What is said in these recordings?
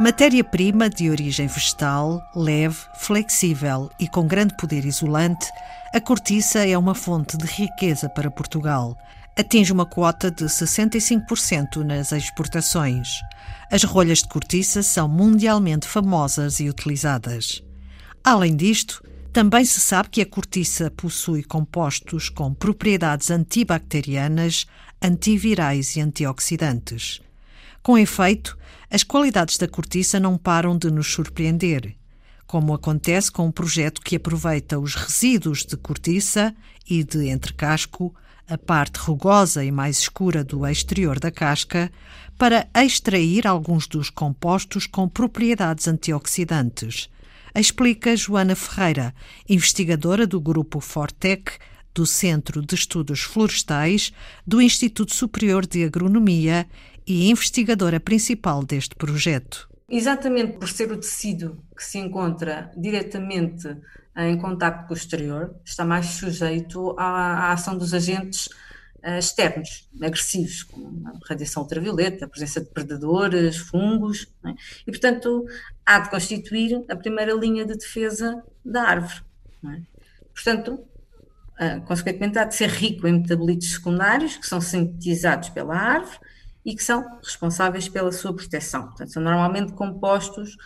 Matéria-prima de origem vegetal, leve, flexível e com grande poder isolante, a cortiça é uma fonte de riqueza para Portugal. Atinge uma quota de 65% nas exportações. As rolhas de cortiça são mundialmente famosas e utilizadas. Além disto, também se sabe que a cortiça possui compostos com propriedades antibacterianas, antivirais e antioxidantes. Com efeito, as qualidades da cortiça não param de nos surpreender, como acontece com um projeto que aproveita os resíduos de cortiça e de entrecasco, a parte rugosa e mais escura do exterior da casca, para extrair alguns dos compostos com propriedades antioxidantes. Explica Joana Ferreira, investigadora do grupo Fortec do Centro de Estudos Florestais do Instituto Superior de Agronomia e investigadora principal deste projeto. Exatamente por ser o tecido que se encontra diretamente em contato com o exterior, está mais sujeito à, à ação dos agentes uh, externos, agressivos, como a radiação ultravioleta, a presença de predadores, fungos, é? e portanto há de constituir a primeira linha de defesa da árvore. É? Portanto, uh, consequentemente, há de ser rico em metabolitos secundários que são sintetizados pela árvore e que são responsáveis pela sua proteção. Portanto, são normalmente compostos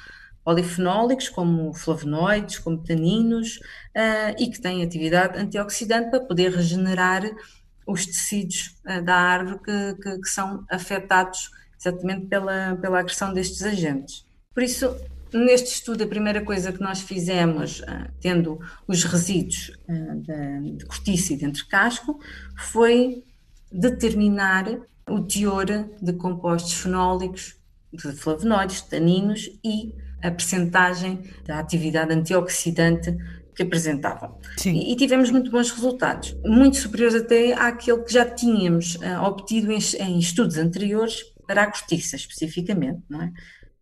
polifenólicos, como flavonoides, como taninos, uh, e que têm atividade antioxidante para poder regenerar os tecidos uh, da árvore que, que, que, são afetados exatamente pela, pela agressão destes agentes. Por isso, neste estudo, a primeira coisa que nós fizemos, uh, tendo os resíduos de, de cortiça e de entrecasco, foi determinar o teor de compostos fenólicos, de flavonoides, taninos e a percentagem da atividade antioxidante que apresentavam. E, e, tivemos muito bons resultados, muito superiores até àquele que já tínhamos uh, obtido em, em, estudos anteriores para a cortiça, especificamente, não é?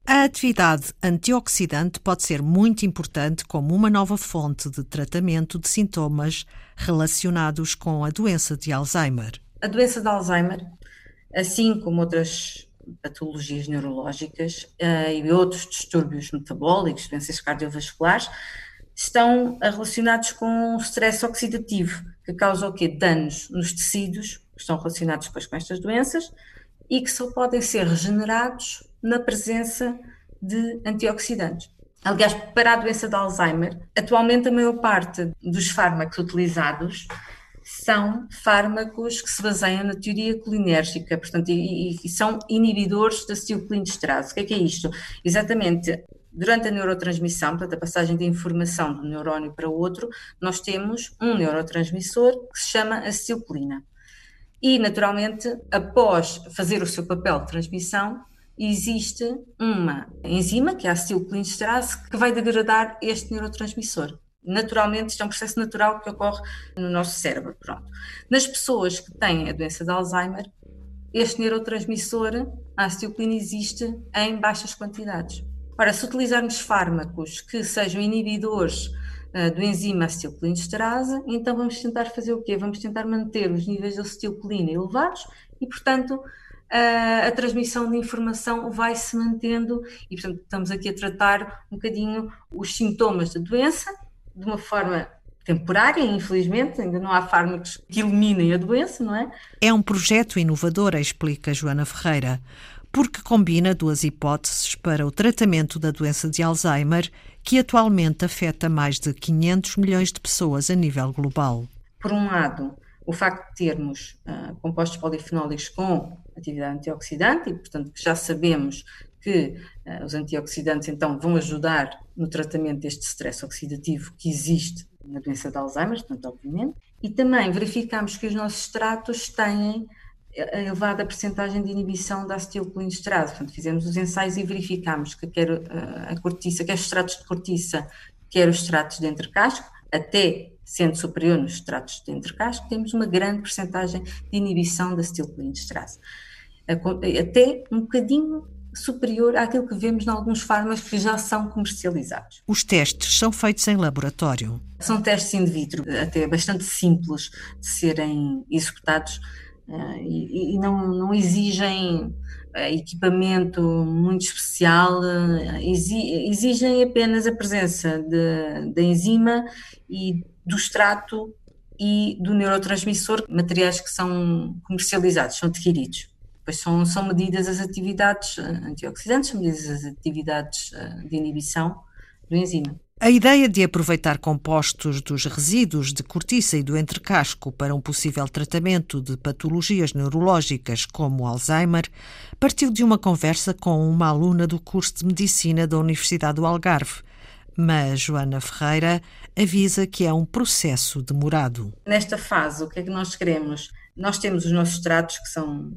A atividade antioxidante pode ser muito importante como uma nova fonte de tratamento de sintomas relacionados com a doença de Alzheimer. A doença de Alzheimer assim como outras patologias neurológicas uh, e outros distúrbios metabólicos, doenças cardiovasculares, estão relacionados com o stress oxidativo, que causa o quê? Danos nos tecidos, que estão relacionados depois com estas doenças, e que só podem ser regenerados na presença de antioxidantes. Aliás, para a doença de Alzheimer, atualmente a maior parte dos fármacos utilizados são fármacos que se baseiam na teoria colinérgica, portanto, e, e são inibidores da acetilcolinesterase. O que é que é isto? Exatamente, durante a neurotransmissão, portanto, a passagem de informação de um neurónio para o outro, nós temos um neurotransmissor que se chama acetilcolina. E, naturalmente, após fazer o seu papel de transmissão, existe uma enzima, que é a acetilcolinesterase, que vai degradar este neurotransmissor naturalmente, isto é um processo natural que ocorre no nosso cérebro. Pronto. Nas pessoas que têm a doença de Alzheimer, este neurotransmissor, a acetilcolina, existe em baixas quantidades. Ora, se utilizarmos fármacos que sejam inibidores uh, do enzima acetilcolinesterase, então vamos tentar fazer o quê? Vamos tentar manter os níveis de acetilcolina elevados e, portanto, uh, a transmissão de informação vai se mantendo e, portanto, estamos aqui a tratar um bocadinho os sintomas da doença de uma forma temporária, infelizmente, ainda não há fármacos que eliminem a doença, não é? É um projeto inovador, explica Joana Ferreira, porque combina duas hipóteses para o tratamento da doença de Alzheimer, que atualmente afeta mais de 500 milhões de pessoas a nível global. Por um lado, o facto de termos uh, compostos polifenólicos com atividade antioxidante, e portanto que já sabemos que uh, os antioxidantes então vão ajudar no tratamento deste stress oxidativo que existe na doença de Alzheimer, portanto, obviamente, e também verificamos que os nossos extratos têm a elevada percentagem de inibição da acetilcolinesterase. Portanto, fizemos os ensaios e verificamos que quer uh, a cortiça, quer os extratos de cortiça, quer os extratos de entrecasco, até sendo superior nos extratos de entrecasco, temos uma grande percentagem de inibição da acetilcolinesterase. Até um bocadinho superior àquilo que vemos em alguns fármacos que já são comercializados. Os testes são feitos em laboratório? São testes in vitro, até bastante simples de serem executados e, e não, não exigem equipamento muito especial, exigem apenas a presença da enzima e do extrato e do neurotransmissor, materiais que são comercializados, são adquiridos. Depois são, são medidas as atividades eh, antioxidantes, são medidas as atividades eh, de inibição do enzima. A ideia de aproveitar compostos dos resíduos de cortiça e do entrecasco para um possível tratamento de patologias neurológicas como Alzheimer partiu de uma conversa com uma aluna do curso de Medicina da Universidade do Algarve. Mas Joana Ferreira avisa que é um processo demorado. Nesta fase, o que é que nós queremos? Nós temos os nossos tratos que são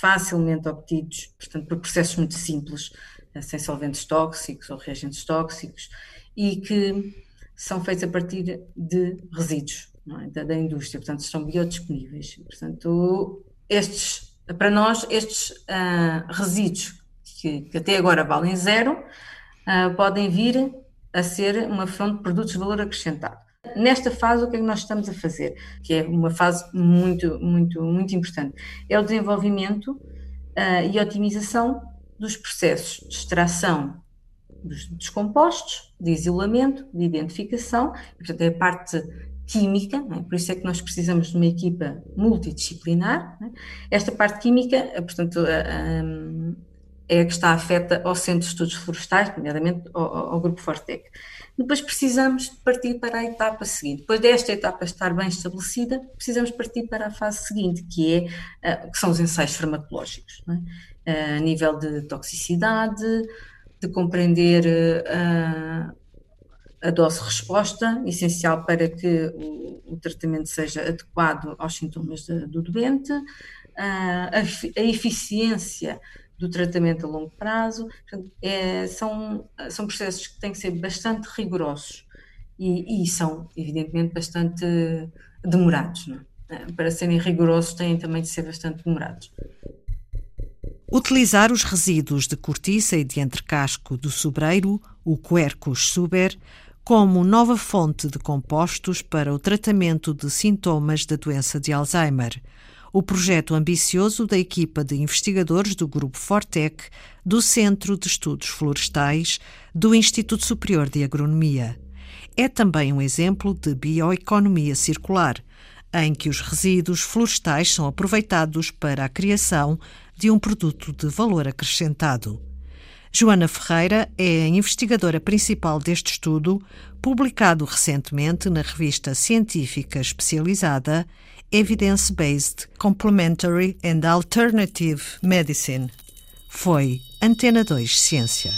facilmente obtidos, portanto, por processos muito simples, sem solventes tóxicos ou reagentes tóxicos e que são feitos a partir de resíduos é? da, da, indústria, portanto estão biodisponíveis. Portanto, estes, para nós, estes uh, resíduos que, que, até agora valem zero, uh, podem vir a ser uma fonte de produtos de valor acrescentado. Nesta fase, o que é que nós estamos a fazer? Que é uma fase muito, muito, muito importante. É o desenvolvimento uh, e otimização dos processos de extração dos, compostos, de isolamento, de identificação, portanto, é a parte química, é? por isso é que nós precisamos de uma equipa multidisciplinar. É? Esta parte química, eh, portanto, é a que está afeta ao Centro de Estudos Florestais, nomeadamente ao, ao Grupo Fortec. Depois precisamos partir para a etapa seguinte. Depois desta etapa estar bem estabelecida, precisamos partir para a fase seguinte, que, é, eh, que são os ensaios farmacológicos, é? a nível de toxicidade, de compreender a, eh, a dose-resposta, essencial para que o, o, tratamento seja adequado aos sintomas de, do doente, a, a, eficiência do tratamento a longo prazo. É, são, são processos que têm que ser bastante rigorosos e, e são, evidentemente, bastante demorados. É? Para serem rigorosos, têm também de ser bastante demorados. Utilizar os resíduos de cortiça e de entrecasco do sobreiro, o Quercus suber, como nova fonte de compostos para o tratamento de sintomas da doença de Alzheimer. O projeto ambicioso da equipa de investigadores do Grupo Fortec, do Centro de Estudos Florestais, do Instituto Superior de Agronomia. É também um exemplo de bioeconomia circular, em que os resíduos florestais são aproveitados para a criação de um produto de valor acrescentado. Joana Ferreira é a investigadora principal deste estudo, publicado recentemente na revista científica especializada Evidence-Based Complementary and Alternative Medicine. Foi Antena 2 Ciência.